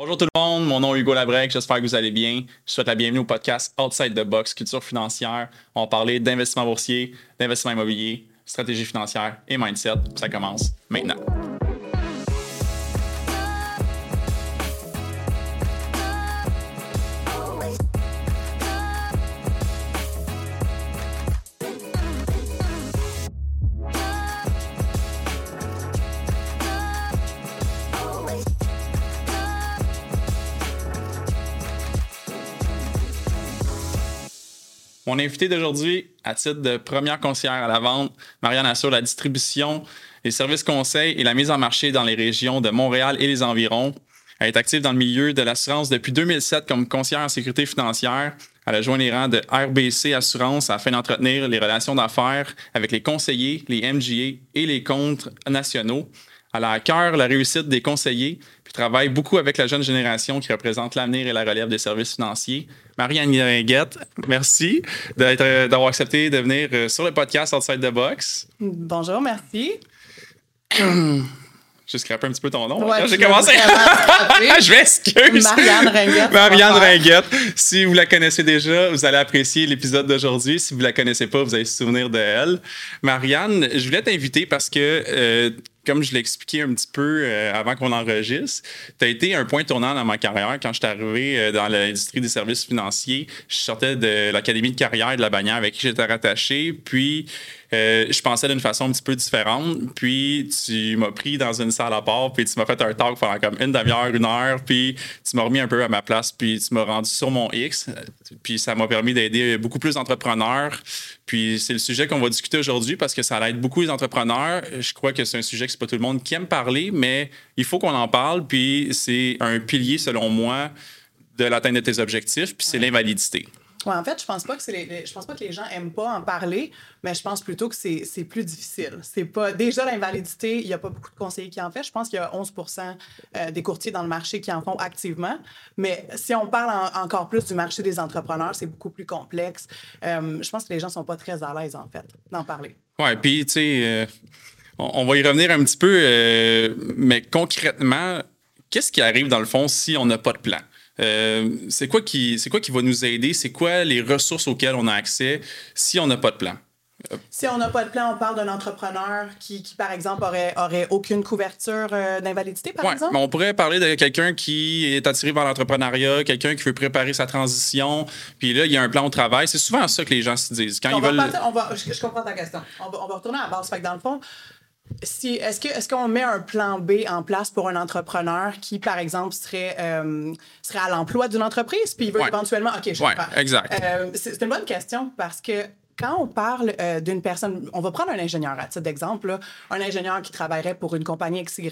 Bonjour tout le monde, mon nom est Hugo Labrec, j'espère que vous allez bien. Je souhaite la bienvenue au podcast Outside the Box, culture financière. On va parler d'investissement boursier, d'investissement immobilier, stratégie financière et mindset. Ça commence maintenant. Mon invité d'aujourd'hui, à titre de première conseillère à la vente, Marianne assure la distribution, les services conseils et la mise en marché dans les régions de Montréal et les environs. Elle est active dans le milieu de l'assurance depuis 2007 comme conseillère en sécurité financière. Elle a joint les rangs de RBC Assurance afin d'entretenir les relations d'affaires avec les conseillers, les MGA et les comptes nationaux. Elle a à cœur la réussite des conseillers, puis travaille beaucoup avec la jeune génération qui représente l'avenir et la relève des services financiers. Marie-Anne Ringuette, merci d'avoir accepté de venir euh, sur le podcast Outside the Box. Bonjour, merci. J'ai scrapé un petit peu ton nom. J'ai commencé. je m'excuse. Marianne Ringuette. Marianne Ringuette. Si vous la connaissez déjà, vous allez apprécier l'épisode d'aujourd'hui. Si vous la connaissez pas, vous allez se souvenir de elle. Marianne, je voulais t'inviter parce que euh, comme je l'ai expliqué un petit peu euh, avant qu'on enregistre, tu as été un point tournant dans ma carrière quand je suis arrivé euh, dans l'industrie des services financiers. Je sortais de l'académie de carrière de la bannière avec qui j'étais rattaché. Puis, euh, je pensais d'une façon un petit peu différente. Puis, tu m'as pris dans une salle à part, puis tu m'as fait un talk pendant comme une demi-heure, une heure, puis tu m'as remis un peu à ma place, puis tu m'as rendu sur mon X. Puis, ça m'a permis d'aider beaucoup plus d'entrepreneurs. Puis, c'est le sujet qu'on va discuter aujourd'hui parce que ça aide beaucoup les entrepreneurs. Je crois que c'est un sujet qui pas tout le monde qui aime parler, mais il faut qu'on en parle. Puis c'est un pilier, selon moi, de l'atteinte de tes objectifs, puis c'est l'invalidité. Ouais, en fait, je pense pas que c'est je pense pas que les gens aiment pas en parler, mais je pense plutôt que c'est plus difficile. C'est pas déjà l'invalidité, il y a pas beaucoup de conseillers qui en font. Je pense qu'il y a 11 euh, des courtiers dans le marché qui en font activement, mais si on parle encore plus du marché des entrepreneurs, c'est beaucoup plus complexe. Euh, je pense que les gens sont pas très à l'aise en fait d'en parler. Ouais, puis tu sais euh, on, va y revenir un petit peu, mais concrètement, qu'est-ce qui arrive dans le fond si on n'a pas de plan? Euh, c'est quoi qui c'est quoi qui va nous aider? C'est quoi les ressources auxquelles on a accès si on n'a pas de plan? Si on n'a pas de plan, on parle d'un entrepreneur qui, par exemple, aurait, aurait aucune couverture euh, d'invalidité, par exemple? on pourrait parler de quelqu'un qui est attiré par l'entrepreneuriat, quelqu'un qui veut préparer sa transition, puis là, il y a un plan au travail. C'est souvent ça que les gens se disent. Quand ils veulent... on va, je, comprends ta question. On va, on va retourner à la base. Fait que dans le fond, si, est-ce, que, est-ce qu'on met un plan B en place pour un entrepreneur qui, par exemple, serait, euh, serait à l'emploi d'une entreprise, puis il veut éventuellement. OK, je ouais, exact. Euh, c'est une bonne question parce que quand on parle euh, d'une personne, on va prendre un ingénieur à titre d'exemple, un ingénieur qui travaillerait pour une compagnie XY,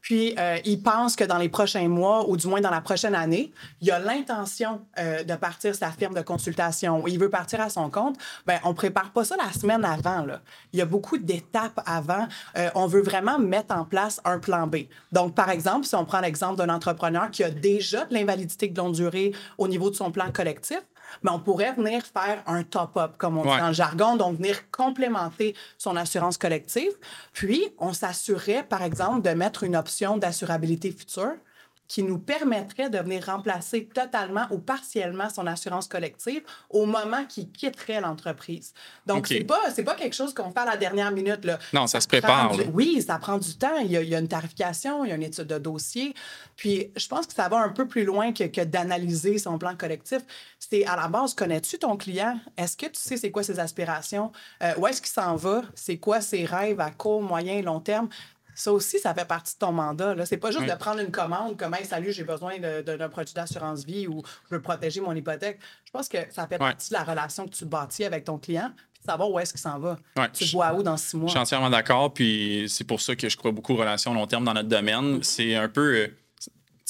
puis euh, il pense que dans les prochains mois ou du moins dans la prochaine année, il a l'intention euh, de partir sa firme de consultation, il veut partir à son compte, ben on prépare pas ça la semaine avant là. Il y a beaucoup d'étapes avant. on veut vraiment mettre en place un plan B. Donc par exemple, si on prend l'exemple d'un entrepreneur qui a déjà de l'invalidité de longue durée au niveau de son plan collectif, mais on pourrait venir faire un top-up, comme on dit dans le jargon, donc venir complémenter son assurance collective. Puis, on s'assurerait, par exemple, de mettre une option d'assurabilité future qui nous permettrait de venir remplacer totalement ou partiellement son assurance collective au moment qu'il quitterait l'entreprise. Donc, c'est pas, pas quelque chose qu'on fait à la dernière minute. Là. Non, ça, se prépare. oui, ça prend du temps. Il y, a, il y, a, une tarification, il y a une étude de dossier. Puis, je pense que ça va un peu plus loin que, que d'analyser son plan collectif. C'est à la base, connais-tu ton client? Est-ce que tu sais c'est quoi ses aspirations? Euh, où est-ce qu'il s'en va? C'est quoi ses rêves à court, moyen, long terme? Ça aussi, ça fait partie de ton mandat. Ce n'est pas juste de prendre une commande comme hey, salut, j'ai besoin d'un produit d'assurance vie ou je veux protéger mon hypothèque. Je pense que ça fait partie de la relation que tu bâtis avec ton client puis de savoir où est-ce qu'il s'en va. tu vois où dans six mois? Je suis entièrement d'accord. Puis c'est pour ça que je crois beaucoup aux relations long terme dans notre domaine. C'est un peu.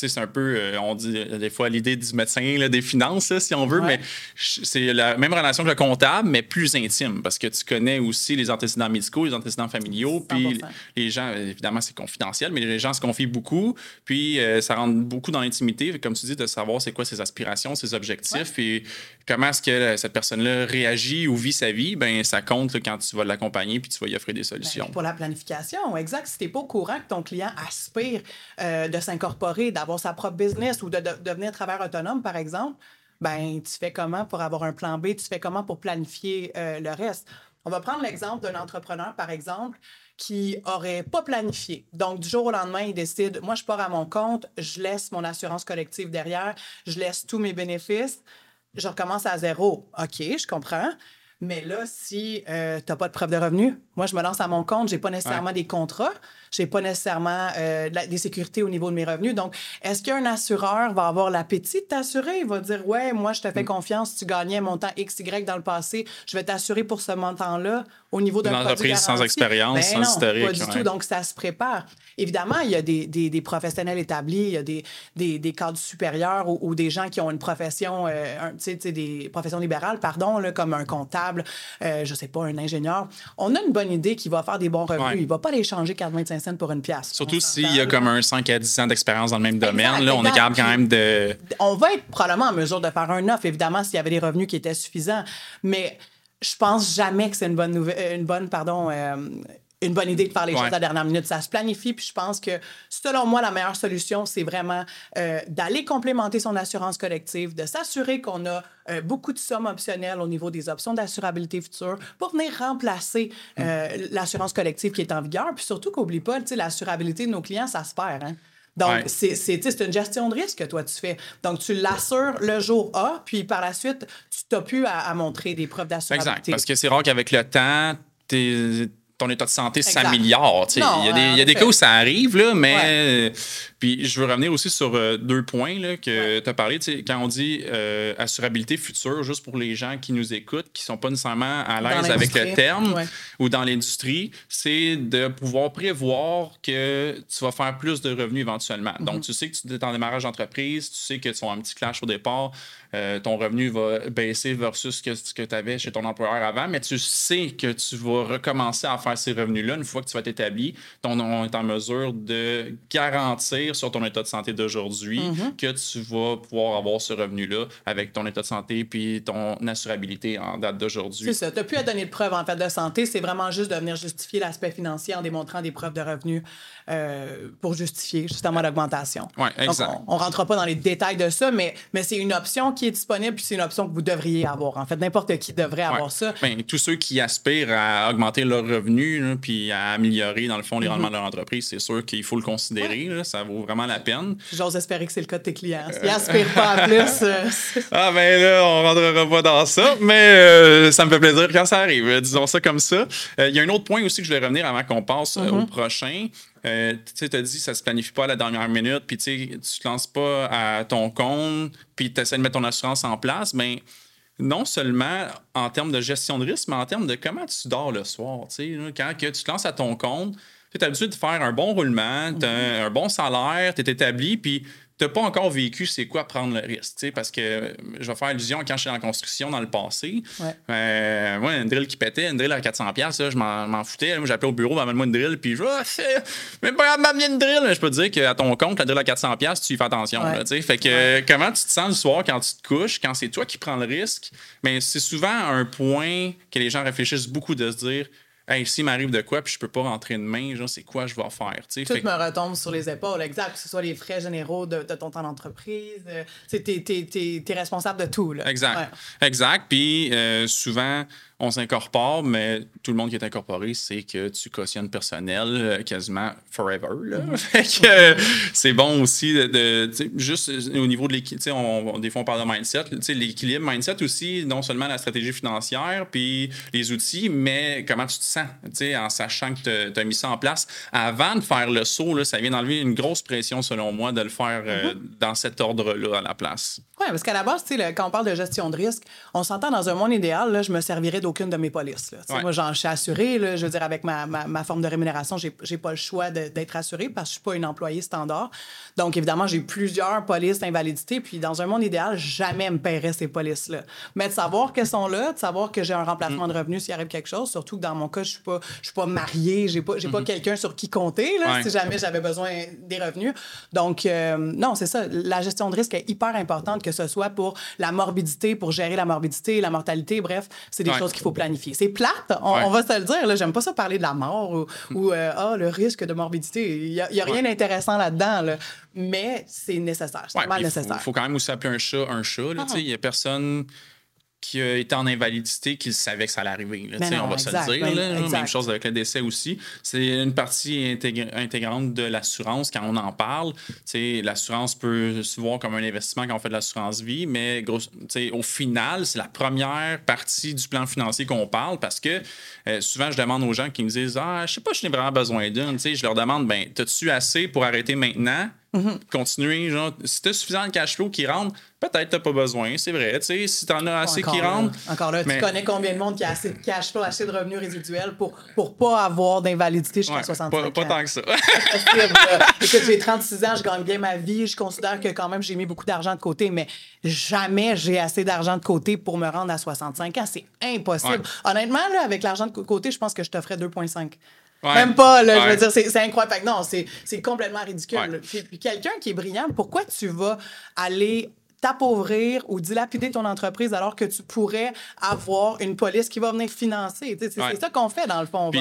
Euh, c'est un peu, euh, on dit des fois l'idée du médecin, des finances, si on veut, mais c'est la même relation que le comptable, mais plus intime, parce que tu connais aussi les antécédents médicaux, les antécédents familiaux, puis les gens, évidemment, c'est confidentiel, mais les gens se confient beaucoup, puis euh, ça rentre beaucoup dans l'intimité, comme tu dis, de savoir c'est quoi ses aspirations, ses objectifs, et comment est-ce que cette personne-là réagit ou vit sa vie, ben ça compte quand tu vas l'accompagner, puis tu vas y offrir des ben, solutions. pour la planification, exact. Si tu n'es pas au courant que ton client aspire euh, de s'incorporer, d'avoir d'avoir sa propre business ou de, de devenir travailleur autonome, par exemple, ben tu fais comment pour avoir un plan B, tu fais comment pour planifier euh, le reste? On va prendre l'exemple d'un entrepreneur, par exemple, qui aurait pas planifié. Donc, du jour au lendemain, il décide, moi, je pars à mon compte, je laisse mon assurance collective derrière, je laisse tous mes bénéfices, je recommence à zéro. OK, je comprends. Mais là, si euh, tu n'as pas de preuve de revenus, moi, je me lance à mon compte, je n'ai pas nécessairement des contrats, je n'ai pas nécessairement euh, des sécurités au niveau de mes revenus. Donc, est-ce qu'un assureur va avoir l'appétit de t'assurer? Il va dire, ouais, moi, je te fais mm. confiance, tu gagnais un montant XY dans le passé, je vais t'assurer pour ce montant-là au niveau d'un produit entreprise sans expérience, ben sans historique. Pas du tout. Donc, ça se prépare. Évidemment, il y a des, des, des professionnels établis, il y a des, des, des cadres supérieurs ou, des gens qui ont une profession, euh, tu sais, des professions libérales, pardon, là, comme un comptable, euh, je sais pas, un ingénieur. On a une bonne idée qu'il va faire des bons revenus. Il Il va pas les changer 25 cents pour une pièce. Surtout s'il y a comme un 5 à 10 ans d'expérience dans le même domaine. Là, on est capable quand même de... On va être probablement en mesure de faire un offre, évidemment, s'il y avait des revenus qui étaient suffisants. Mais je pense jamais que c'est une bonne nouvelle, une bonne, pardon, euh, une bonne idée de faire les choses à la dernière minute. Ça se planifie, puis je pense que, selon moi, la meilleure solution, c'est vraiment euh, d'aller complémenter son assurance collective, de s'assurer qu'on a euh, beaucoup de sommes optionnelles au niveau des options d'assurabilité future pour venir remplacer mm. l'assurance collective qui est en vigueur. Puis surtout qu'oublie pas, l'assurabilité de nos clients, ça se perd. Hein? Donc, c'est une gestion de risque que toi, tu fais. Donc, tu l'assures le jour A, puis par la suite, tu t'as pu à, montrer des preuves d'assurabilité. Exact. Parce que c'est rare qu'avec le temps, ton état de santé s'améliore. Il y a des, y a des cas où ça arrive, là, mais puis je veux revenir aussi sur euh, deux points là, que tu as parlé. Quand on dit euh, assurabilité future, juste pour les gens qui nous écoutent, qui ne sont pas nécessairement à l'aise avec le terme ou dans l'industrie, c'est de pouvoir prévoir que tu vas faire plus de revenus éventuellement. Donc, mhm. tu sais que tu es en démarrage d'entreprise, tu sais que tu as un petit clash au départ, euh, ton revenu va baisser versus ce que, ce que tu avais chez ton employeur avant, mais tu sais que tu vas recommencer à faire ces revenus-là une fois que tu vas t'établir. On est en mesure de garantir sur ton état de santé d'aujourd'hui mhm. que tu vas pouvoir avoir ce revenu-là avec ton état de santé puis ton assurabilité en date d'aujourd'hui. C'est ça. Tu n'as plus à donner de preuves en fait de santé. C'est vraiment juste de venir justifier l'aspect financier en démontrant des preuves de revenus euh, pour justifier justement l'augmentation. Oui, exact. on ne rentrera pas dans les détails de ça, mais, mais c'est une option qui est disponible puis c'est une option que vous devriez avoir. En fait, n'importe qui devrait avoir ça. Ben, tous ceux qui aspirent à augmenter leurs revenus puis à améliorer, dans le fond, les mhm. rendements de leur entreprise, c'est sûr qu'il faut le considérer. ça vaut vraiment la peine. J'ose espérer que c'est le cas de tes clients. S'ils n'aspirent pas à plus. Euh, ah, ben là, on ne rentrera pas dans ça, mais euh, ça me fait plaisir quand ça arrive. Disons ça comme ça. Il y a un autre point aussi que je vais revenir avant qu'on passe au mhm. prochain. Euh, tu as dit ça se planifie pas à la dernière minute, puis tu te lances pas à ton compte, puis tu essaies de mettre ton assurance en place, mais ben, non seulement en termes de gestion de risque, mais en termes de comment tu dors le soir. Quand que tu te lances à ton compte, tu as l'habitude de faire un bon roulement, tu as mm-hmm. un bon salaire, tu es établi, puis n'as pas encore vécu c'est quoi prendre le risque, parce que je vais faire allusion quand j'étais en construction dans le passé. Ouais. Euh, moi, une drill qui pétait, une drill à 400 pièces, je m'en foutais. Moi, j'appelais au bureau, amène-moi une drill, puis je oh, même pas m'amener une drill. Je peux te dire qu'à ton compte, la drill à 400 pièces, tu y fais attention. fait que comment tu te sens le soir quand tu te couches, quand c'est toi qui prends le risque, mais c'est souvent un point que les gens réfléchissent beaucoup de se dire hey, s'il m'arrive de quoi, puis je peux pas rentrer de main, genre, c'est quoi je vais faire? Tout fait... me retombe sur les épaules, exact. Que ce soit les frais généraux de, ton temps d'entreprise, euh, tu es, responsable de tout. Là. Exact. Exact. Puis euh, souvent, on s'incorpore, mais tout le monde qui est incorporé, c'est que tu cautionnes personnel euh, quasiment forever. Mm-hmm. c'est bon aussi de, juste au niveau de l'équilibre, des fois on parle de mindset, l'équilibre mindset aussi, non seulement la stratégie financière, puis les outils, mais comment tu te sens, en sachant que tu as mis ça en place. Avant de faire le saut, là, ça vient d'enlever une grosse pression, selon moi, de le faire euh, mm-hmm. dans cet ordre-là à la place. Oui, parce qu'à la base, quand on parle de gestion de risque, on s'entend dans un monde idéal, là, je me servirais d'aucune de mes polices. Moi, j'en suis assurée. je veux dire, avec ma, ma, forme de rémunération, j'ai n'ai pas le choix d'être assurée parce que je suis pas une employée standard. Donc, évidemment, j'ai plusieurs polices d'invalidité. Puis, dans un monde idéal, jamais me paierait ces polices-là. Mais de savoir qu'elles sont là, de savoir que j'ai un remplacement mm. de revenus s'il arrive quelque chose, surtout que dans mon cas, je suis pas, je suis pas mariée, j'ai pas, j'ai pas mm-hmm. quelqu'un sur qui compter là, si jamais j'avais besoin des revenus. Donc, euh, non, c'est ça. La gestion de risque est hyper importante, que ce soit pour la morbidité, pour gérer la morbidité, la mortalité, bref, c'est des Ouais. choses qu'il faut planifier. C'est plate, on, Ouais. on va se le dire, là, j'aime pas ça parler de la mort ou, ou, euh, ah, le risque de morbidité. Il y a, rien Ouais. d'intéressant là-dedans, là. mais c'est nécessaire, c'est Ouais, vraiment puis il faut, nécessaire. faut quand même aussi appeler un chat un chat. sais. Il y a personne qui a été en invalidité qui savait que ça allait arriver. là, non, on va se le dire. ben, là. exact. Même chose avec le décès aussi. C'est une partie intégr- intégrante de l'assurance quand on en parle. L'assurance peut se voir comme un investissement quand on fait de l'assurance vie, mais gros, au final, c'est la première partie du plan financier qu'on parle parce que euh, souvent, je demande aux gens qui me disent Ah, je sais pas, je n'ai vraiment besoin d'une. Je leur demande ben, As-tu assez pour arrêter maintenant? Mm-hmm. continuer. Genre, si tu as suffisamment de cash flow qui rentre, peut-être tu pas besoin, c'est vrai. Tu sais, si tu en as assez Encore qui là, rentre. Encore là, mais- tu connais combien de monde qui a assez de cash flow, assez de revenus résiduels pour pour pas avoir d'invalidité jusqu'à Ouais, 65 pas, ans. pas tant que ça. Écoute, j'ai 36 ans, je gagne bien ma vie. Je considère que quand même, j'ai mis beaucoup d'argent de côté, mais jamais j'ai assez d'argent de côté pour me rendre à 65 ans. C'est impossible. Ouais. Honnêtement, là, avec l'argent de côté, je pense que je t'offrais 2,5. Ouais. Même pas, là, je veux dire, c'est incroyable. Fait que non, c'est complètement ridicule. Ouais. là. Puis, puis quelqu'un qui est brillant, pourquoi tu vas aller t'appauvrir ou dilapider ton entreprise alors que tu pourrais avoir une police qui va venir financer? C'est Ouais. ça qu'on fait, dans le fond. Va-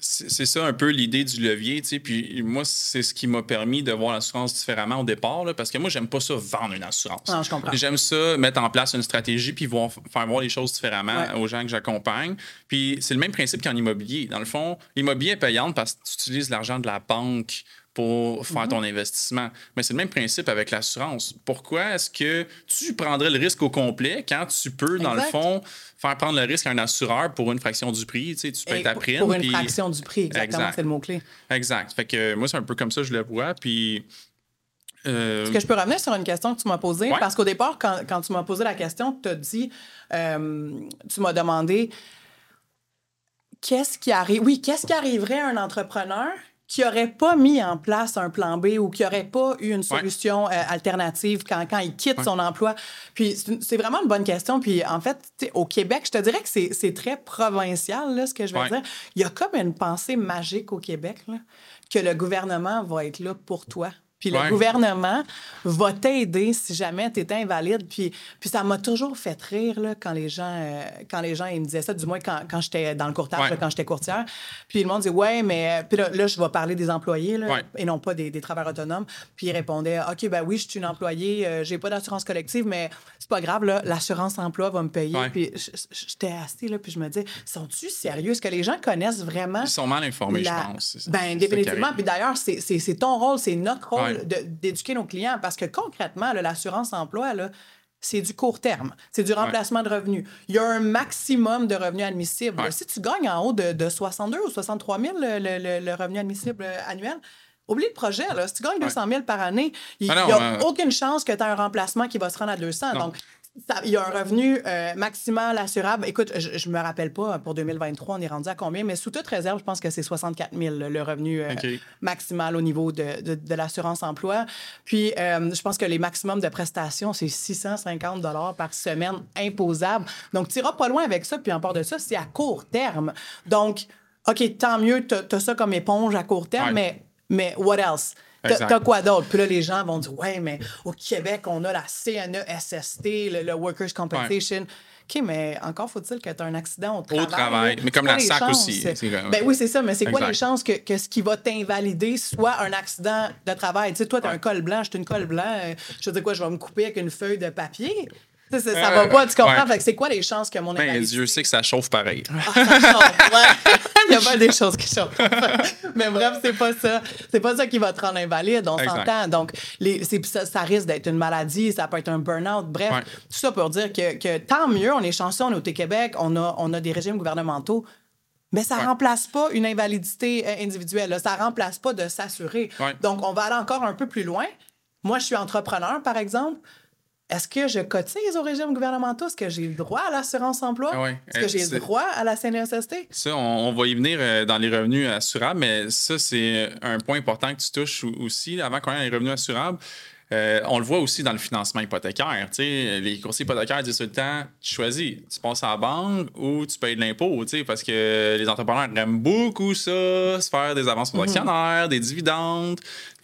c'est ça un peu l'idée du levier. Puis moi, c'est ce qui m'a permis de voir l'assurance différemment au départ, là, parce que moi, j'aime pas ça vendre une assurance. Non, je comprends. J'aime ça mettre en place une stratégie puis voir, faire voir les choses différemment Ouais. aux gens que j'accompagne. Puis c'est le même principe qu'en immobilier. Dans le fond, l'immobilier est payante parce que tu utilises l'argent de la banque pour faire Mm-hmm. ton investissement. Mais c'est le même principe avec l'assurance. Pourquoi est-ce que tu prendrais le risque au complet quand tu peux, dans Exact. le fond, faire prendre le risque à un assureur pour une fraction du prix? Tu sais, tu payes ta prime. Pour une puis- fraction du prix, exactement, Exact. c'est le mot-clé. Exact. Fait que moi, c'est un peu comme ça je le vois. Puis. euh, Est-ce que je peux revenir sur une question que tu m'as posée? Ouais. Parce qu'au départ, quand, quand tu m'as posé la question, tu as dit, euh, tu m'as demandé qu'est-ce qui arrive. Oui, qu'est-ce qui arriverait à un entrepreneur qui n'aurait pas mis en place un plan B ou qui n'aurait pas eu une solution euh, alternative quand, quand il quitte Ouais. son emploi? Puis c'est vraiment une bonne question. Puis en fait, au Québec, je te dirais que c'est c'est très provincial, là, ce que je vais Ouais. dire. Il y a comme une pensée magique au Québec, là, que le gouvernement va être là pour toi. Puis le gouvernement va t'aider si jamais tu es invalide. Puis, puis ça m'a toujours fait rire là, quand les gens euh, quand les gens ils me disaient ça, du moins quand, quand j'étais dans le courtage, Ouais. là, quand j'étais courtière. Puis le monde dit Ouais, mais. Puis là, là, je vais parler des employés là, Ouais. et non pas des, des travailleurs autonomes. Puis ils répondaient OK, ben oui, je suis une employée, euh, j'ai pas d'assurance collective, mais c'est pas grave, là, l'assurance emploi va me payer. Puis j'étais assise là, puis je me dis Sont-tu sérieux? Est-ce que les gens connaissent vraiment Ils sont mal informés, la- je pense. Ben, définitivement. Puis d'ailleurs, c'est ton rôle, c'est notre rôle Ouais. d'éduquer nos clients parce que concrètement, là, l'assurance-emploi, là, c'est du court terme. C'est du remplacement de revenus. Il y a un maximum de revenus admissibles. Ouais. Si tu gagnes en haut de, de 62 ou 63 000 le, le- revenu admissible euh, annuel, Oublie le projet. Là. Si tu gagnes 200 000 par année, il n'y Ah non, a euh, aucune chance que tu aies un remplacement qui va se rendre à 200. Non. Donc, il y a un revenu euh, maximal assurable. Écoute, je ne me rappelle pas pour 2023, on est rendu à combien, mais sous toute réserve, je pense que c'est 64 000 le revenu euh, maximal au niveau de, de, de l'assurance emploi. Puis, euh, je pense que les maximums de prestations, c'est 650 par semaine imposable. Donc, tu iras pas loin avec ça. Puis, en part de ça, c'est à court terme. Donc, OK, tant mieux, tu as ça comme éponge à court terme, Ouais. mais, mais what else? T'as quoi d'autre? Puis là, les gens vont dire, ouais, mais au Québec, on a la CNESST, le, le Workers' Compensation. OK, mais encore faut-il que tu aies un accident au travail. travail. là. Mais comme la SAC chances? aussi, Ben oui, c'est ça, mais c'est quoi les chances que, que ce qui va t'invalider soit un accident de travail? Tu sais, toi, tu as Ouais. un col blanc, je suis une col blanc. euh, Je sais quoi, je vais me couper avec une feuille de papier? Ça, ça Euh, va pas, tu comprends? ouais. Fait que c'est quoi les chances que mon Ben. Dieu sait que ça chauffe pareil. Ah, ça chauffe, ouais. Il y a pas des choses qui chauffent. Mais bref, c'est pas ça. C'est pas ça qui va te rendre invalide, on s'entend. Donc, les, c'est- ça, ça risque d'être une maladie, ça peut être un burn-out. Bref, Ouais. tout ça pour dire que, que tant mieux, on est chanceux, on est au Québec, on a, on a des régimes gouvernementaux. Mais ça Ouais. remplace pas une invalidité euh, individuelle. là. Ça remplace pas de s'assurer. Ouais. Donc, on va aller encore un peu plus loin. Moi, je suis entrepreneur, par exemple. Est-ce que je cotise au régime gouvernemental? Est-ce que j'ai le droit à l'assurance emploi? Ah. Est-ce que Euh, j'ai le droit à la CNSST? Ça, on, on va y venir euh, dans les revenus assurables, mais ça, c'est un point important que tu touches au- aussi, avant qu'on ait les revenus assurables. Euh, on le voit aussi dans le financement hypothécaire. Les coursiers hypothécaires disent tout le temps tu choisis, tu passes à la banque ou tu payes de l'impôt, parce que les entrepreneurs aiment beaucoup ça, se faire des avances aux actionnaires, des dividendes.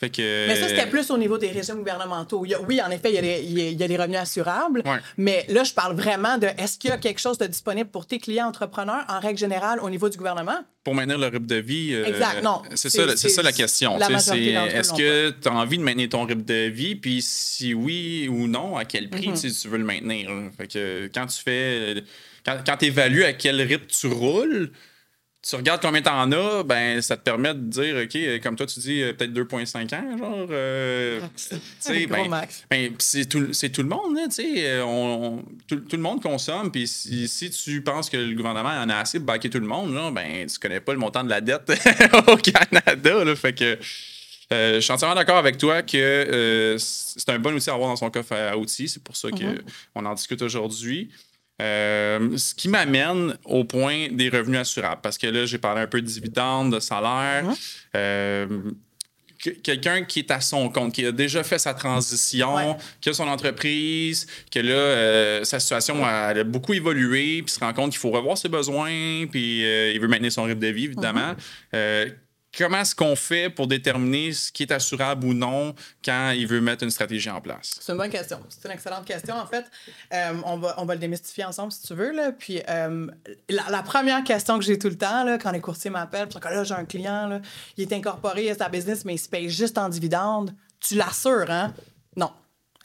Fait que, Mais ça, c'était plus au niveau des régimes gouvernementaux. A- oui, en effet, il y a des, il y a- il y a des revenus assurables. Ouais. Mais là, je parle vraiment de est-ce qu'il y a quelque chose de disponible pour tes clients entrepreneurs en règle générale au niveau du gouvernement? pour maintenir le rythme de vie. euh, Exact, non. C'est ça, ça la question. Est-ce que tu as envie de maintenir ton rythme de vie? Puis si oui ou non, à quel Mhm. prix tu sais, tu veux le maintenir? Fait que quand tu fais. Quand, quand tu évalues à quel rythme tu roules, tu regardes combien t'en as, ben ça te permet de dire, OK, euh, comme toi, tu dis euh, peut-être 2,5 ans, genre. euh, sais, Gros ben, max. ben, c'est tout, c'est tout le monde, là, tu sais. euh, on- on- tout, tout le monde consomme, puis si, si tu penses que le gouvernement en a assez pour baquer tout le monde, là, ben, tu connais pas le montant de la dette au Canada, là, fait que... euh, je suis entièrement d'accord avec toi que euh, c'est un bon outil à avoir dans son coffre à outils. C'est pour ça qu'on en discute aujourd'hui. Euh, ce qui m'amène au point des revenus assurables. Parce que là, j'ai parlé un peu de dividendes, de salaire. Euh, que- quelqu'un qui est à son compte, qui a déjà fait sa transition, Ouais. qui a son entreprise, que là, euh, sa situation elle a beaucoup évolué, puis se rend compte qu'il faut revoir ses besoins, puis euh, il veut maintenir son rythme de vie, évidemment. Euh, comment est-ce qu'on fait pour déterminer ce qui est assurable ou non quand il veut mettre une stratégie en place? C'est une bonne question. C'est une excellente question. En fait, euh, on, va, on va le démystifier ensemble si tu veux. Puis, euh, la, première question que j'ai tout le temps, quand les courtiers m'appellent, puis que là, j'ai un client, là, il est incorporé à sa business, mais il se paye juste en dividendes. Tu l'assures, hein? Non.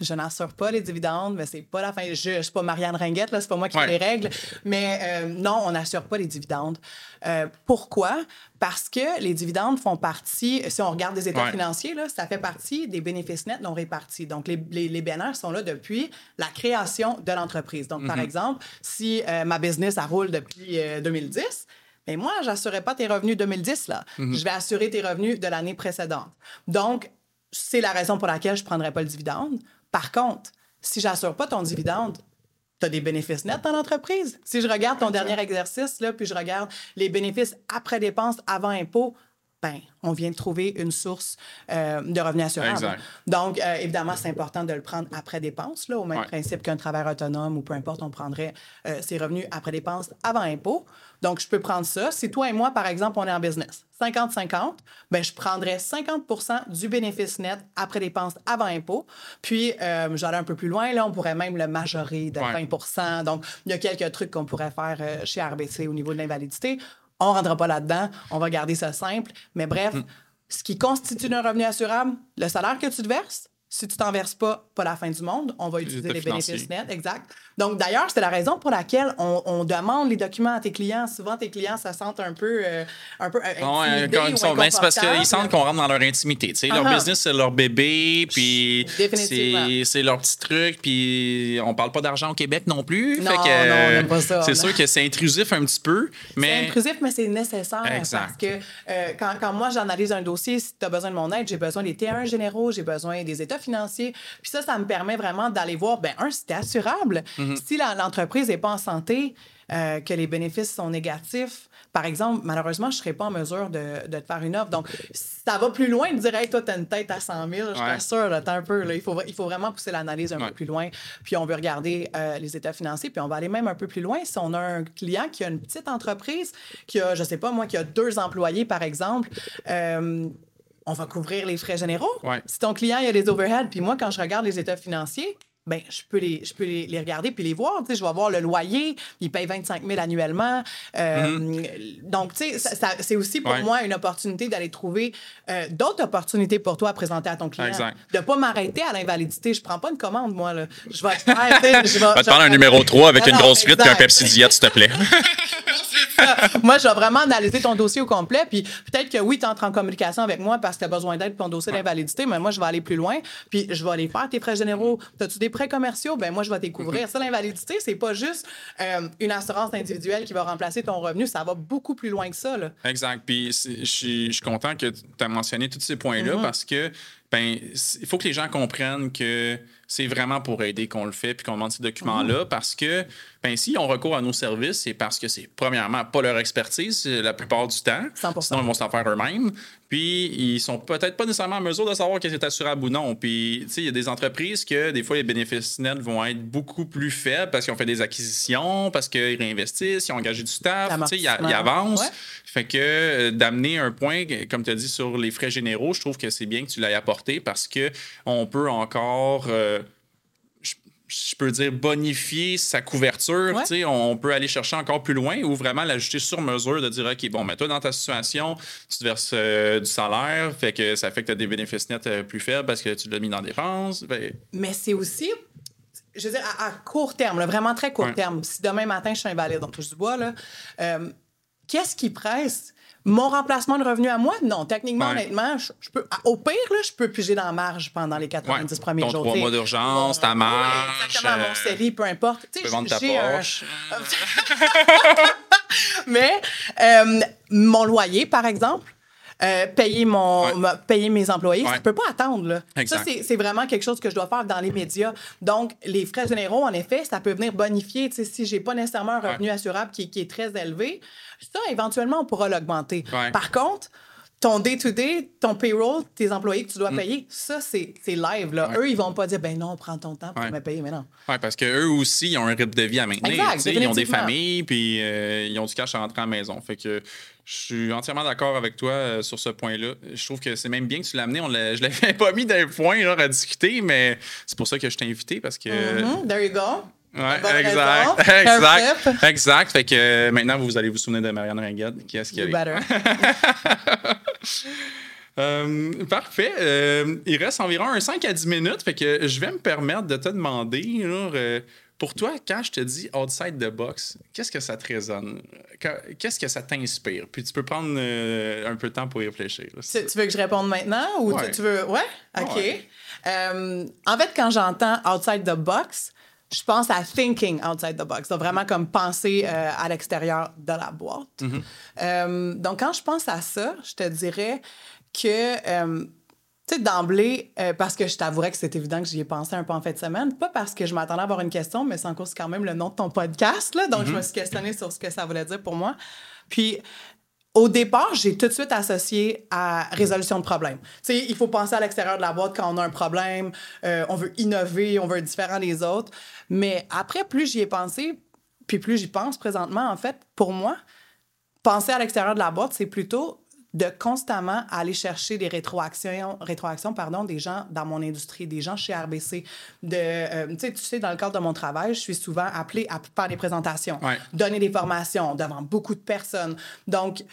Je n'assure pas les dividendes, mais c'est pas la fin. Je ne suis pas Marianne Ringuette, là, c'est pas moi qui Ouais. fais les règles. Mais euh, non, on n'assure pas les dividendes. Euh, pourquoi? Parce que les dividendes font partie, si on regarde les états Ouais. financiers, là, ça fait partie des bénéfices nets non répartis. Donc, les, les, les BNR sont là depuis la création de l'entreprise. Donc, par exemple, si euh, ma business, elle roule depuis euh, 2010, mais moi, je n'assurerai pas tes revenus 2010, là. Je vais assurer tes revenus de l'année précédente. Donc, c'est la raison pour laquelle je ne prendrai pas le dividende. Par contre, si j'assure pas ton dividende, tu as des bénéfices nets dans l'entreprise. Si je regarde ton dernier exercice, là, puis je regarde les bénéfices après dépenses, avant impôt, ben, on vient de trouver une source euh, de revenus assurables. Exact. Donc, euh, évidemment, c'est important de le prendre après dépenses, là, au même Ouais. principe qu'un travailleur autonome ou peu importe, on prendrait euh, ses revenus après dépenses avant impôt. Donc, je peux prendre ça. Si toi et moi, par exemple, on est en business, 50-50, ben, je prendrais 50% du bénéfice net après dépenses avant impôt. Puis, j'allais un peu plus loin, là, on pourrait même le majorer de Ouais. 20% Donc, il y a quelques trucs qu'on pourrait faire chez RBC au niveau de l'invalidité. On ne rentrera pas là-dedans. On va garder ça simple. Mais bref, Mm. ce qui constitue un revenu assurable, le salaire que tu te verses, si tu t'en verses pas, pas la fin du monde. On va utiliser les bénéfices nets, exact. Donc, d'ailleurs, c'est la raison pour laquelle on, on demande les documents à tes clients. Souvent, tes clients se sentent un peu, euh, un peu euh, Non, ben, c'est parce qu'ils sentent qu'on rentre dans leur intimité. sais. Leur ah. business, c'est leur bébé, puis c'est c'est leur petit truc, puis on parle pas d'argent au Québec non plus. Non, fait que, non, on n'aime pas ça, C'est non. sûr que c'est intrusif un petit peu, C'est mais intrusif, mais c'est nécessaire. Exact. Parce que euh, quand, quand moi, j'analyse un dossier, si tu as besoin de mon aide, j'ai besoin des T1 généraux, j'ai besoin des états financiers. Puis ça, ça me permet vraiment d'aller voir, ben un, si c'est assurable. Mm-hmm. Si l'entreprise n'est pas en santé, euh, que les bénéfices sont négatifs, par exemple, malheureusement, je ne serais pas en mesure de, de te faire une offre. Donc, ça va plus loin de dire, hey, toi, tu as une tête à 100 000. Je Ouais. t'assure, t'as un peu. là, il, faut, il faut vraiment pousser l'analyse un Ouais. peu plus loin. Puis on veut regarder euh, les états financiers. Puis on va aller même un peu plus loin. Si on a un client qui a une petite entreprise, qui a, je sais pas moi, qui a deux employés, par exemple, euh, on va couvrir les frais généraux. Ouais. Si ton client il a des overheads, puis moi, quand je regarde les états financiers, ben, je peux, les, je peux les, les regarder puis les voir. Tu sais, je vais voir le loyer, il paye 25 000 annuellement. Euh, Donc, tu sais, c'est aussi pour Mm-hmm. Ouais. moi une opportunité d'aller trouver euh, d'autres opportunités pour toi à présenter à ton client. Exact. De pas m'arrêter à l'invalidité. Je prends pas une commande, moi. Là. Je vais te faire, je vais- va te prendre un numéro 3 avec Non, une grosse frite et un. Pepsi Diet, s'il te plaît. Moi, je vais vraiment analyser ton dossier au complet. Puis peut-être que oui, tu entres en communication avec moi parce que tu as besoin d'aide pour ton dossier d'invalidité, mais moi, je vais aller plus loin. Puis je vais aller faire tes frais généraux. As-tu des prêts commerciaux? Ben moi, je vais découvrir. Ça, l'invalidité, c'est pas juste euh, une assurance individuelle qui va remplacer ton revenu. Ça va beaucoup plus loin que ça. Là. Exact. Puis je suis content que tu as mentionné tous ces points-là Mm-hmm. parce que ben il faut que les gens comprennent que c'est vraiment pour aider qu'on le fait puis qu'on demande ces documents-là parce que, ben, s'ils ont recours à nos services, c'est parce que c'est, premièrement, pas leur expertise la plupart du temps. 100%. Sinon, ils vont s'en faire eux-mêmes. Puis, ils sont peut-être pas nécessairement en mesure de savoir que c'est assurable ou non. Puis, tu sais, il y a des entreprises que, des fois, les bénéfices nets vont être beaucoup plus faibles parce qu'ils ont fait des acquisitions, parce qu'ils réinvestissent, ils ont engagé du staff, tu sais, ils, ils avancent. Ouais. Fait que euh, d'amener un point, comme tu as dit, sur les frais généraux, je trouve que c'est bien que tu l'aies apporté parce que on peut encore. euh, je- je peux dire bonifier sa couverture, Ouais. sais, on peut aller chercher encore plus loin ou vraiment l'ajouter sur mesure de dire OK, bon, mais toi dans ta situation, tu te verses euh, du salaire, fait que ça fait que tu as des bénéfices nets euh, plus faibles parce que tu l'as mis dans la dépense. Ben, Mais c'est aussi, je veux dire, à, à court terme, là, vraiment très court Ouais. terme. Si demain matin, je suis invalide, on touche du bois, là, euh, qu'est-ce qui presse? Mon remplacement de revenu à moi? Non, techniquement, Ouais. honnêtement, je, je peux, au pire, là, je peux piger dans la marge pendant les 90 Ouais. premiers Ton jours. trois mois d'urgence, ta ouais, marge, exactement, mon euh, CELI, peu importe. tu peux vendre ta J'ai un-. Mais euh, mon loyer, par exemple, euh, payer, mon, Ouais. ma- payer mes employés, Ouais. ça ne peut pas attendre. Là. Exact. Ça, c'est vraiment quelque chose que je dois faire dans les médias. Donc, les frais généraux, en effet, ça peut venir bonifier. Si je n'ai pas nécessairement un revenu assurable qui, qui est très élevé, ça, éventuellement, on pourra l'augmenter. Par contre, ton day-to-day, ton payroll, tes employés que tu Mm. dois payer, ça, c'est live. Là. Eux, ils vont pas dire, ben non, prends ton temps pour Ouais. me payer, mais non. Oui, parce qu'eux aussi, ils ont un rythme de vie à maintenir. Exact, ils ont des familles, puis euh, ils ont du cash à rentrer à la maison. Fait que je suis entièrement d'accord avec toi euh, sur ce point-là. Je trouve que c'est même bien que tu l'as amené. On l'a- je l'avais pas mis d'un point à discuter, mais c'est pour ça que je t'ai invité parce que. Mhm, There you go. Ouais, exact. Exact. Perfect. Exact. Fait que euh, maintenant, vous allez vous souvenir de Marianne Ringuette. Qui est-ce qui You better. Euh, parfait. Il reste environ un 5 à 10 minutes. Fait que je vais me permettre de te demander, pour toi, quand je te dis outside the box, qu'est-ce que ça te résonne? Que- Qu'est-ce que ça t'inspire? Puis tu peux prendre euh, un peu de temps pour y réfléchir. là. Tu, tu veux que je réponde maintenant ou tu- Ouais. tu, veux? Ouais? OK. Ouais. Euh, en fait, quand j'entends outside the box, je pense à thinking outside the box. Donc, vraiment comme penser euh, à l'extérieur de la boîte. Mm-hmm. Donc, quand je pense à ça, je te dirais que. Tu sais, d'emblée, euh, parce que je t'avouerais que c'est évident que j'y ai pensé un peu en fin de semaine, pas parce que je m'attendais à avoir une question, mais en cause quand même le nom de ton podcast, là, donc je me suis questionnée sur ce que ça voulait dire pour moi. Puis, au départ, j'ai tout de suite associé à résolution de problème. Tu sais, il faut penser à l'extérieur de la boîte quand on a un problème, euh, on veut innover, on veut être différent des autres. Mais après, plus j'y ai pensé, puis plus j'y pense présentement, en fait, pour moi, penser à l'extérieur de la boîte, c'est plutôt de constamment aller chercher des rétroactions, rétroactions pardon, des gens dans mon industrie, des gens chez RBC. De, euh, tu sais, dans le cadre de mon travail, je suis souvent appelée à faire des présentations, Ouais. donner des formations devant beaucoup de personnes. Donc,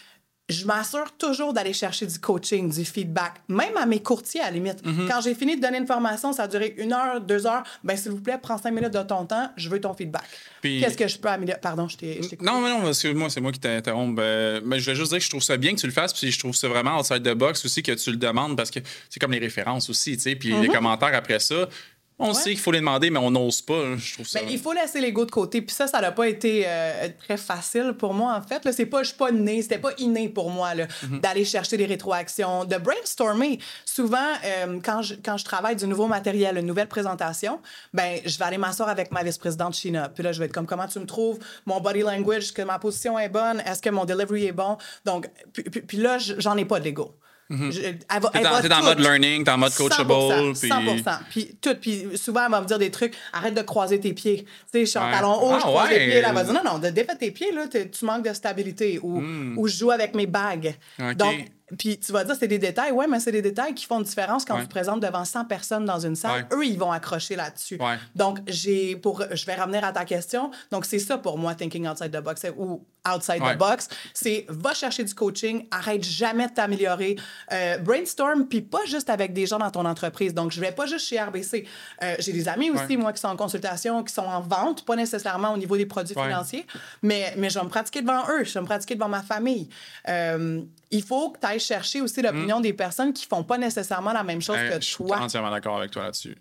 je m'assure toujours d'aller chercher du coaching, du feedback, même à mes courtiers à la limite. Mm-hmm. Quand j'ai fini de donner une formation, ça a duré une heure, deux heures, ben s'il vous plaît, prends cinq minutes de ton temps, je veux ton feedback. Puis- Qu'est-ce que je peux améliorer? Pardon, je t'ai. Non, mais non, excuse-moi, c'est moi qui t'interromps. Euh, mais je voulais juste dire que je trouve ça bien que tu le fasses, puis je trouve ça vraiment outside the box aussi que tu le demandes parce que c'est comme les références aussi, tu sais, puis les commentaires après ça. On sait qu'il faut les demander, mais on n'ose pas. hein, Je trouve ça. Ben, il faut laisser l'ego de côté. Puis ça, ça n'a pas été euh, très facile pour moi, en fait. Là, c'est pas, je suis pas née, c'était pas inné pour moi là, Mhm. d'aller chercher des rétroactions, de brainstormer. Souvent, euh, quand, je, quand je travaille du nouveau matériel, une nouvelle présentation, ben, je vais aller m'asseoir avec ma vice-présidente China. Puis là, je vais être comme, comment tu me trouves? Mon body language, est-ce que ma position est bonne? Est-ce que mon delivery est bon? Donc, puis, puis- puis là, je- j'en ai pas de l'ego. Je- elle va- T'es elle dans, va t'es dans mode learning, t'es en mode coachable. 100%, puis- 100%. Puis tout. Puis souvent, elle va me dire des trucs. Arrête de croiser tes pieds. Tu sais, je suis en talon haut, Ah, je croise les pieds. Là, elle va dire non, non, défais tes pieds, là, tu manques de stabilité. Ou, ou je joue avec mes bagues. Hmm. Donc, puis tu vas dire, c'est des détails. Ouais, mais c'est des détails qui font une différence quand Ouais. tu te présentes devant 100 personnes dans une salle. Ouais. Eux, ils vont accrocher là-dessus. Ouais. Donc, j'ai pour, je vais revenir à ta question. Donc, c'est ça pour moi, thinking outside the box ou outside the box. C'est va chercher du coaching, arrête jamais de t'améliorer. Euh, brainstorm, puis pas juste avec des gens dans ton entreprise. Donc, je vais pas juste chez RBC. Euh, j'ai des amis aussi, moi, qui sont en consultation, qui sont en vente, pas nécessairement au niveau des produits financiers, mais, mais je vais me pratiquer devant eux, je vais me pratiquer devant ma famille. Euh, il faut que tu ailles chercher aussi l'opinion des personnes qui font pas nécessairement la même chose Euh, que je suis toi. entièrement d'accord avec toi là-dessus.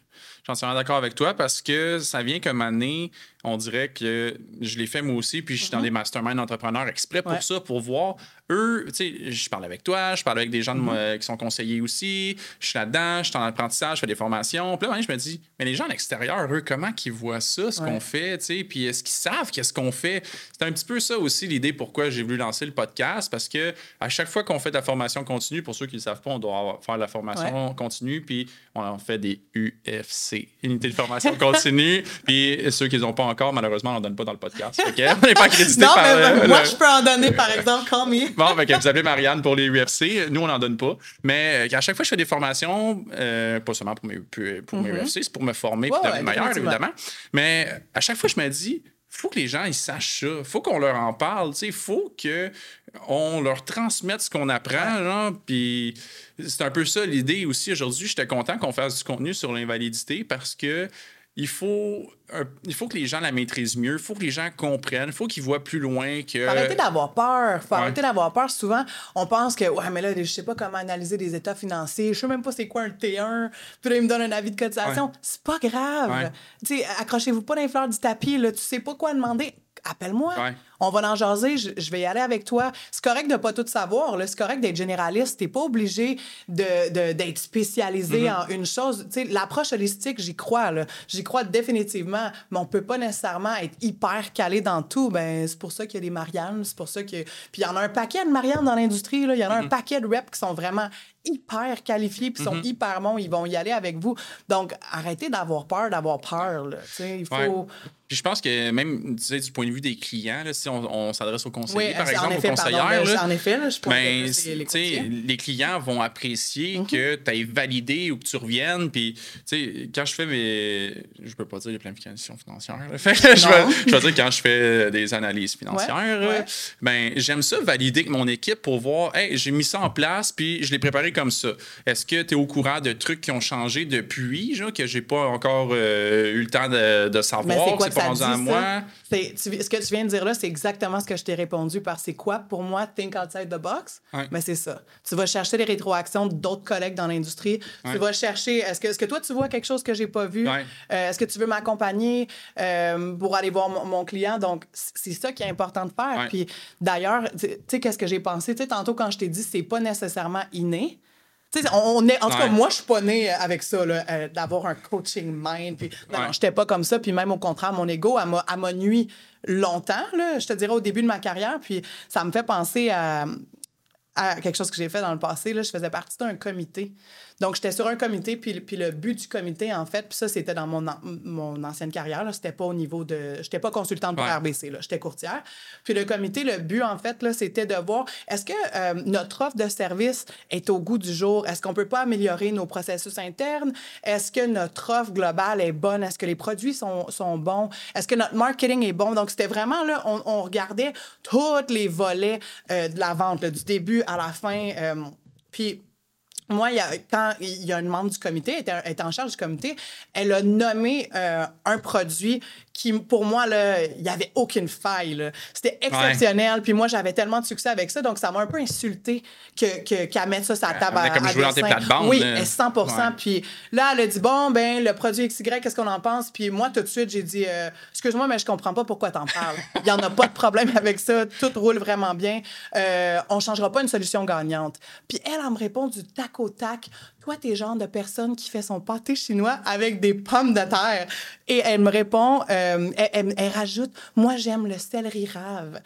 J'en suis d'accord avec toi parce que ça vient comme année, on dirait que je l'ai fait moi aussi, puis je suis dans des masterminds entrepreneurs exprès pour Ouais. ça, pour voir eux, tu sais, je parle avec toi, je parle avec des gens de moi- qui sont conseillers aussi, je suis là-dedans, je suis en apprentissage, je fais des formations. Puis là, je me dis, mais les gens à l'extérieur, eux, comment qu'ils voient ça, ce Ouais. qu'on fait, tu sais, puis est-ce qu'ils savent qu'est-ce qu'on fait? C'est un petit peu ça aussi l'idée pourquoi j'ai voulu lancer le podcast, parce que à chaque fois qu'on fait de la formation continue, pour ceux qui ne le savent pas, on doit avoir- faire de la formation continue, puis on en fait des UFC, unité de formation continue, puis ceux qui ne les ont pas encore, malheureusement, on n'en donne pas dans le podcast. On n'est pas accrédité Non, par mais euh, moi, le- je peux en donner, par exemple, call me. Bon, fait que vous appelez Marianne pour les UFC. Nous, on n'en donne pas. Mais euh, à chaque fois que je fais des formations, euh, pas seulement pour mes, pour mes UFC, c'est pour me former et Mm-hmm. Ouais, devenir ouais, meilleur, évidemment. Mais euh, à chaque fois, je me dis, faut que les gens ils sachent ça. faut qu'on leur en parle. Il faut qu'on leur transmette ce qu'on apprend. Puis c'est un peu ça l'idée aussi. Aujourd'hui, j'étais content qu'on fasse du contenu sur l'invalidité parce que il faut, un- il faut que les gens la maîtrisent mieux. Il faut que les gens comprennent. Il faut qu'ils voient plus loin que. Faut arrêter d'avoir peur. Faut Ouais. arrêter d'avoir peur. Souvent, on pense que, ouais, mais là, je sais pas comment analyser des états financiers. Je sais même pas c'est quoi un T1. Puis là, il me donne un avis de cotisation. Ouais. C'est pas grave. Ouais. Tu sais, accrochez-vous pas dans les fleurs du tapis. Là. Tu sais pas quoi demander. Appelle-moi. On va en jaser. Je, je vais y aller avec toi. C'est correct de pas tout savoir. C'est correct d'être généraliste. T'es pas obligé de, de- d'être spécialisé Mm-hmm. en une chose. L'approche holistique, j'y crois. J'y crois définitivement. Mais on peut pas nécessairement être hyper calé dans tout. Ben, c'est pour ça qu'il y a des Marianne. C'est pour ça que. Puis il y en a un paquet de Marianne dans l'industrie. Il y en a Mm-hmm. un paquet de reps qui sont vraiment hyper qualifiés puis sont hyper bons. Ils vont y aller avec vous. Donc, arrêtez d'avoir peur d'avoir peur. là. Il faut. Ouais. Puis je pense que même tu sais, du point de vue des clients, si on, on s'adresse aux conseillers, par en exemple, effet, aux pardon, conseillères, ben, là, en effet, là, je pense ben, que les les clients vont apprécier que tu aies validé ou que tu reviennes. Puis, tu sais, quand je fais mes. Je peux pas dire les planifications financières. là. Fait que je, vais, je dire quand je fais des analyses financières. Ouais, ouais. Ben, j'aime ça valider avec mon équipe pour voir, hey, j'ai mis ça en place, puis je l'ai préparé comme ça. Est-ce que tu es au courant de trucs qui ont changé depuis, genre, que j'ai pas encore euh, eu le temps de, de savoir, c'est pas rendu à moi? Ce que tu viens de dire là, c'est exactement ce que je t'ai répondu par c'est quoi pour moi think outside the box. Ouais. Mais c'est ça. Tu vas chercher les rétroactions d'autres collègues dans l'industrie. Ouais. Tu vas chercher est-ce que, est-ce que toi tu vois quelque chose que j'ai pas vu? Ouais. Euh, Est-ce que tu veux m'accompagner euh, pour aller voir mon, mon client? Donc c'est ça qui est important de faire. Puis d'ailleurs, tu tu sais qu'est-ce que j'ai pensé? Tu sais tantôt quand je t'ai dit c'est pas nécessairement inné. On, est, en tout cas, Ouais. moi, je suis pas née avec ça, là, euh, d'avoir un coaching mind. Puis, non, Ouais. non, j'étais pas comme ça. Puis même au contraire, mon ego, elle m'a nuit longtemps, là, je te dirais au début de ma carrière. Puis ça me fait penser à, à quelque chose que j'ai fait dans le passé. Là, je faisais partie d'un comité. Donc, j'étais sur un comité, puis, puis le but du comité, en fait, puis ça, c'était dans mon, an- mon ancienne carrière, c'était pas au niveau de... J'étais pas consultante pour Ouais. RBC, là, j'étais courtière. Puis le comité, le but, en fait, là, c'était de voir, est-ce que euh, notre offre de service est au goût du jour? Est-ce qu'on peut pas améliorer nos processus internes? Est-ce que notre offre globale est bonne? Est-ce que les produits sont, sont bons? Est-ce que notre marketing est bon? Donc, c'était vraiment, là, on, on regardait tous les volets euh, de la vente, là, du début à la fin. euh, puis moi, il y a, quand il y a une membre du comité, elle était, elle était en charge du comité, elle a nommé euh, un produit qui, pour moi, il n'y avait aucune faille. C'était exceptionnel. Puis moi, j'avais tellement de succès avec ça, donc ça m'a un peu insulté que, que, qu'elle mette ça sur la table à, comme à jouer dans tes dessin. plates-bandes, Oui, là. 100 Ouais. Puis là, elle a dit, bon, ben le produit XY, qu'est-ce qu'on en pense? Puis moi, tout de suite, j'ai dit, euh, excuse-moi, mais je comprends pas pourquoi t'en parles. Il n'y en a pas de problème avec ça. Tout roule vraiment bien. Euh, on changera pas une solution gagnante. Puis elle, elle me répond du tac au tac. Toi, t'es le genre de personne qui fait son pâté chinois avec des pommes de terre. Et elle me répond, euh, elle, elle- elle rajoute, moi, j'aime le céleri rave.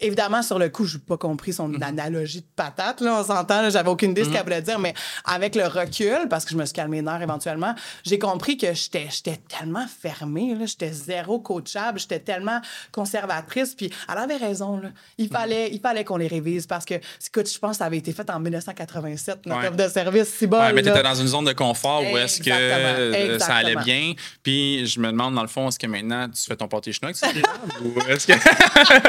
Évidemment, sur le coup, je n'ai pas compris son Mhm. analogie de patate, là, on s'entend, j'avais aucune idée de ce qu'elle voulait dire, mais avec le recul, parce que je me suis calmé les nerfs éventuellement, j'ai compris que j'étais tellement fermée, j'étais zéro coachable, j'étais tellement conservatrice, puis elle avait raison, là. Il Mhm. fallait, il fallait qu'on les révise parce que, écoute, je pense que ça avait été fait en 1987, notre Ouais. offre de service, si bon. Ouais, mais là. t'étais dans une zone de confort où est-ce que Exactement, ça allait bien. Puis je me demande, dans le fond, est-ce que maintenant tu fais ton pâté chinois ou est-ce que.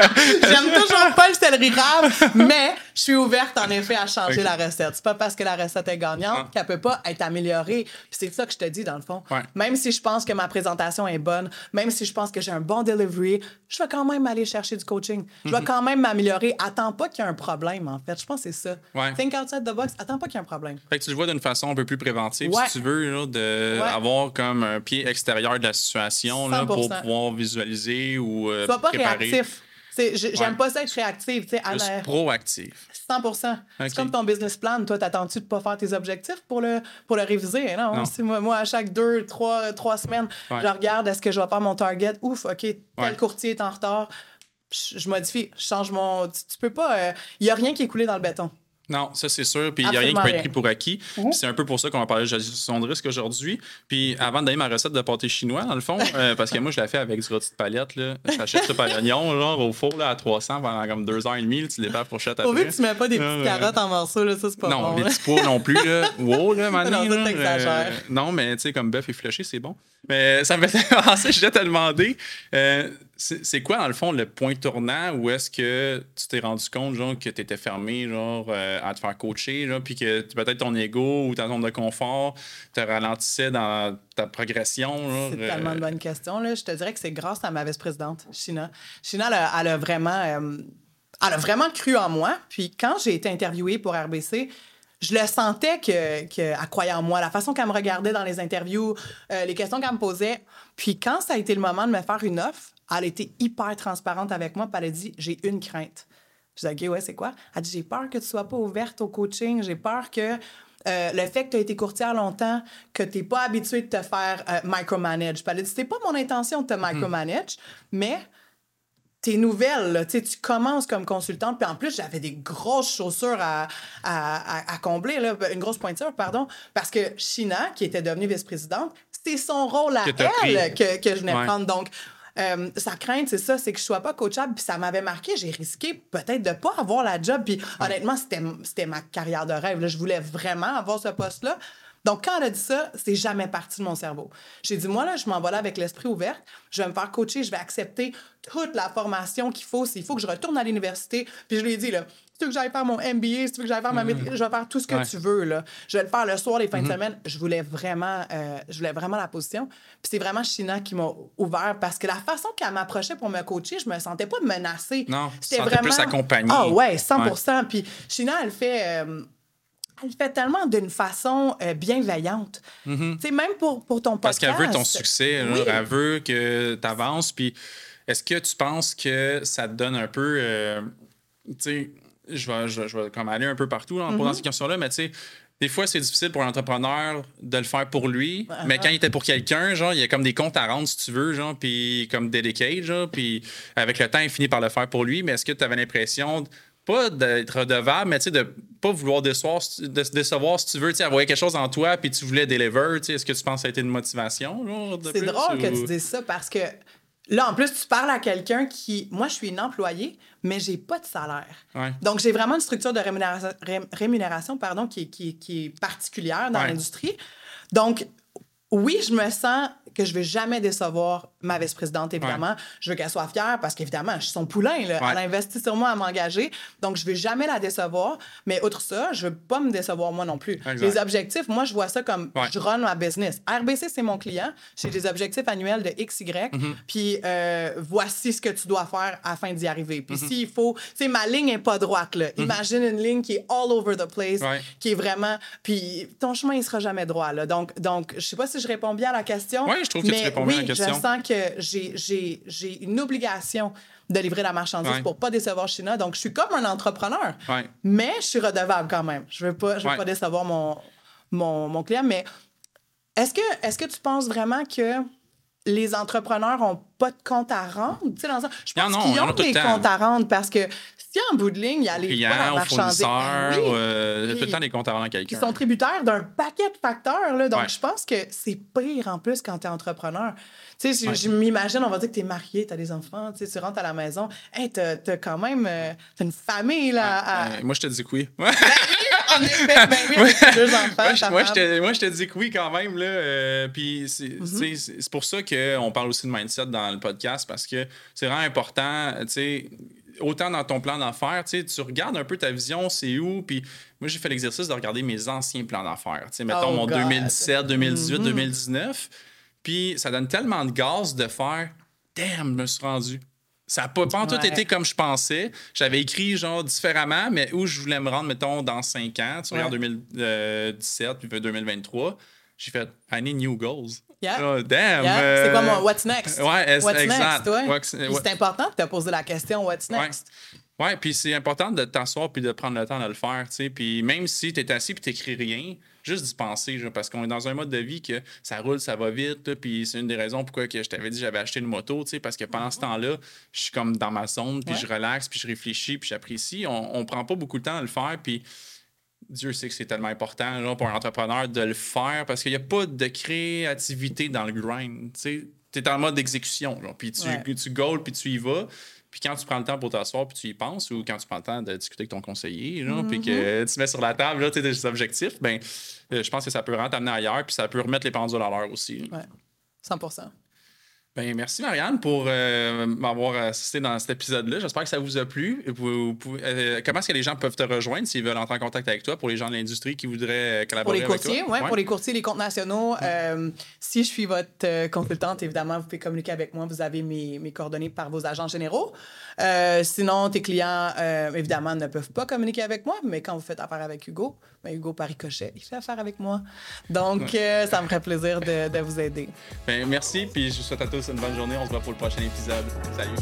J'aime toujours pas le céleri rave, mais je suis ouverte en effet à changer la recette. C'est pas parce que la recette est gagnante Ah. qu'elle peut pas être améliorée. Puis c'est ça que je te dis dans le fond. Ouais. Même si je pense que ma présentation est bonne, même si je pense que j'ai un bon delivery, je vais quand même aller chercher du coaching. Je Mhm. vais quand même m'améliorer. Attends pas qu'il y ait un problème en fait. Je pense que c'est ça. Ouais. Think outside the box. Attends pas qu'il y ait un problème. Fait que tu le vois d'une façon façon un peu plus préventive, Ouais. si tu veux, d'avoir Ouais. comme un pied extérieur de la situation là, pour 100%. pouvoir visualiser ou euh, Sois pas préparer. réactif. J'aime Ouais. pas ça être réactif. tu sais, proactif. 100 Ok. C'est comme ton business plan. Toi, t'attends-tu de pas faire tes objectifs pour le, pour le réviser? Non. Non. C'est Moi, moi, à chaque deux, trois, trois semaines, Ouais. je regarde est-ce que je vais faire mon target? Ouf, OK, tel Ouais. courtier est en retard. Je, je modifie, je change mon. Tu, tu peux pas. Il y a rien qui est coulé dans le béton. Non, ça c'est sûr. Puis il n'y a rien qui peut être pris pour acquis. Mhm. C'est un peu pour ça qu'on va parler de gestion de risque aujourd'hui. Puis avant de donner ma recette de pâté chinois, dans le fond, euh, parce que moi je la fais avec du rôti de palette. Là. J'achète ça par l'oignon, genre au four là, à 300 pendant comme deux heures et demie. Tu les la fourchette après. que tu mets pas des petites Euh, carottes en morceaux, là, ça, c'est pas non, bon. les là. petits pois non plus. Là. Wow, là, maintenant. Non, euh, non, mais tu sais, comme bœuf et fléché, c'est bon. Mais ça me fait penser, je voulais te demander, euh, c'est quoi, dans le fond, le point tournant où est-ce que tu t'es rendu compte, genre, que tu étais fermé, genre, euh, à te faire coacher, genre, puis que peut-être ton ego ou ta zone de confort te ralentissait dans ta progression. C'est euh, tellement une bonne question. Là. Je te dirais que c'est grâce à ma vice-présidente, Shina. Shina, elle a, elle a vraiment, euh, elle a vraiment cru en moi. Puis quand j'ai été interviewée pour RBC, je le sentais que, que, elle croyait en moi. La façon qu'elle me regardait dans les interviews, euh, les questions qu'elle me posait. Puis quand ça a été le moment de me faire une offre, elle a été hyper transparente avec moi. Puis elle a dit J'ai une crainte. Je dis, OK, ouais, c'est quoi? Elle dit, j'ai peur que tu sois pas ouverte au coaching. J'ai peur que euh, le fait que tu as été courtière longtemps, que tu n'es pas habitué de te faire euh, micromanage. Puis elle a dit, pas mon intention de te micromanage, mais t'es nouvelle, là, tu commences comme consultante, puis en plus, j'avais des grosses chaussures à, à, à- combler, là, une grosse pointure, pardon, parce que Shina, qui était devenue vice-présidente, c'est son rôle à elle que, que je venais Ouais. prendre. Donc, euh, sa crainte, c'est ça, c'est que je sois pas coachable, puis ça m'avait marqué. J'ai risqué peut-être de pas avoir la job, puis honnêtement, c'était c'était ma carrière de rêve. là. Je voulais vraiment avoir ce poste-là. Donc, quand elle a dit ça, c'est jamais parti de mon cerveau. J'ai dit, moi, là, je m'en vais là avec l'esprit ouvert. Je vais me faire coacher, je vais accepter toute la formation qu'il faut. S'il faut que je retourne à l'université, puis je lui ai dit, là, si tu veux que j'aille faire mon MBA, si tu veux que j'aille faire ma maîtrise, je vais faire tout ce que Ouais. tu veux, là. Je vais le faire le soir, les fins de semaine. Je voulais vraiment, euh, je voulais vraiment la position. Puis c'est vraiment China qui m'a ouvert parce que la façon qu'elle m'approchait pour me coacher, je me sentais pas menacée. Non, te sentais plus accompagnée. Ah ouais, 100 Puis China, elle fait... euh, elle fait tellement d'une façon euh, bienveillante. Tu sais, même pour, pour ton Mm-hmm. Parce podcast. qu'elle veut ton succès. Oui. elle veut que tu avances. Puis est-ce que tu penses que ça te donne un peu. euh, tu sais, je vais, je, je vais comme aller un peu partout là, en posant ces questions-là, mais tu sais. Des fois, c'est difficile pour l'entrepreneur de le faire pour lui, Uh-huh. mais quand il était pour quelqu'un, genre, il y a comme des comptes à rendre, si tu veux, genre, puis comme dedicate, genre, puis avec le temps, il finit par le faire pour lui, mais est-ce que tu avais l'impression, pas d'être redevable, mais tu sais, de pas vouloir décevoir, de décevoir, si tu veux, tu sais, avoir quelque chose en toi, puis tu voulais deliver, tu sais, est-ce que tu penses que ça a été une motivation, C'est drôle que tu dises ça parce que là, en plus, tu parles à quelqu'un qui. Moi, je suis une employée, mais j'ai pas de salaire. Ouais. Donc, j'ai vraiment une structure de rémunération, ré- rémunération pardon, qui, est- qui, qui est particulière dans Ouais. l'industrie. Donc, oui, je me sens que je vais jamais décevoir ma vice-présidente, évidemment. Je veux qu'elle soit fière parce qu'évidemment, je suis son poulain. Là. Ouais. Elle a investi sur moi à m'engager. Donc, je vais jamais la décevoir. Mais outre ça, je veux pas me décevoir moi non plus. Exact. Les objectifs, moi, je vois ça comme Ouais. je run ma business. RBC, c'est mon client. J'ai des objectifs annuels de XY. Mm-hmm. Puis euh, voici ce que tu dois faire afin d'y arriver. Puis Mm-hmm. s'il faut, tu sais, ma ligne est pas droite. Là. Imagine une ligne qui est all over the place, qui est vraiment. Puis ton chemin, il sera jamais droit. Là. Donc, donc, je sais pas si je réponds bien à la question. Ouais, je trouve que tu mais réponds bien à la oui, question. Je sens que j'ai- une obligation de livrer la marchandise Ouais. pour pas décevoir China. Donc, je suis comme un entrepreneur. Ouais. Mais je suis redevable quand même. Je veux pas, je veux Ouais. pas décevoir mon, mon, mon client. Mais est-ce que, est que tu penses vraiment que les entrepreneurs ont pas de compte à rendre? Dans le sens- je pense qu'ils ont des comptes à rendre parce que si en bout de ligne, il y a les pas la client, aux fournisseurs, Ben oui. euh, tout le Puis- temps des comptes rendre à qui quelqu'un. sont tributaires d'un paquet de facteurs. Là. Donc, Ouais. je pense que c'est pire en plus quand tu es entrepreneur. Tu sais, je, Ouais. je m'imagine, on va dire que tu es marié, tu as des enfants, tu rentres à la maison. Hey, tu as, quand même euh, t'as une famille. Là, à- Euh, moi, je te dis que oui. En effet, ben oui, avec deux enfants. moi, je, te, moi, je te dis que oui quand même. Là, euh, puis c'est c'est- c'est pour ça qu'on parle aussi de mindset dans le podcast parce que c'est vraiment important. tu sais, Autant dans ton plan d'affaires, tu sais, tu regardes un peu ta vision, c'est où. Puis moi, j'ai fait l'exercice de regarder mes anciens plans d'affaires. Tu sais, Mettons Oh mon God. 2017, 2018, 2019. Puis ça donne tellement de gaz de faire Damn, je me suis rendu. Ça n'a pas, pas en tout Ouais. été comme je pensais. J'avais écrit genre différemment, mais où je voulais me rendre, mettons, dans 5 ans. Tu regardes Ouais. 2017 puis 2023. J'ai fait I need new goals. Yeah. Oh, damn. Yeah. euh, C'est quoi mon What's next? Ouais, What's exact. next. Ouais, c'est- important de te poser la question What's next? Ouais, puis c'est important de t'asseoir puis de prendre le temps de le faire, tu sais. Puis même si tu es assis puis t'écris rien, juste d'y penser, genre, parce qu'on est dans un mode de vie que ça roule, ça va vite, là, puis c'est une des raisons pourquoi que je t'avais dit que j'avais acheté une moto, tu sais, parce que pendant ce temps-là, je suis comme dans ma zone, puis Ouais. je relaxe, puis je réfléchis, puis j'apprécie. On, on prend pas beaucoup de temps à le faire, puis Dieu sait que c'est tellement important genre, pour un entrepreneur de le faire, parce qu'il n'y a pas de créativité dans le grind, tu es en mode d'exécution, puis tu, Ouais. tu goals, puis tu y vas. Puis quand tu prends le temps pour t'asseoir, puis tu y penses, ou quand tu prends le temps de discuter avec ton conseiller, puis que tu mets sur la table là, des objectifs, ben, euh, je pense que ça peut vraiment t'amener ailleurs, puis ça peut remettre les pendules à l'heure aussi. Ouais. 100 Ben, merci Marianne pour euh, m'avoir assisté dans cet épisode-là. J'espère que ça vous a plu. Vous- vous pouvez- euh, comment est-ce que les gens peuvent te rejoindre s'ils veulent entrer en contact avec toi pour les gens de l'industrie qui voudraient euh, Pour collaborer les avec courtiers, toi? ouais, Ouais. pour les courtiers, les comptes nationaux, euh, si je suis votre consultante, évidemment, vous pouvez communiquer avec moi. Vous avez mes, mes coordonnées par vos agents généraux. Sinon, tes clients, évidemment, ne peuvent pas communiquer avec moi, mais quand vous faites affaire avec Hugo, ben, Hugo Paris-Cochet, il fait affaire avec moi. Donc, ça me ferait plaisir de, de vous aider. Ben, merci, puis je vous souhaite à une bonne journée. On se voit pour le prochain épisode. Salut!